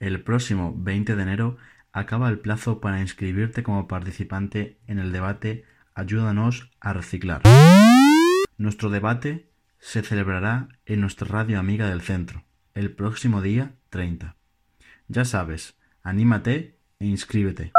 El próximo 20 de enero acaba el plazo para inscribirte como participante en el debate Ayúdanos a reciclar. Nuestro debate se celebrará en nuestra radio amiga del centro, el próximo día 30. Ya sabes, anímate e inscríbete.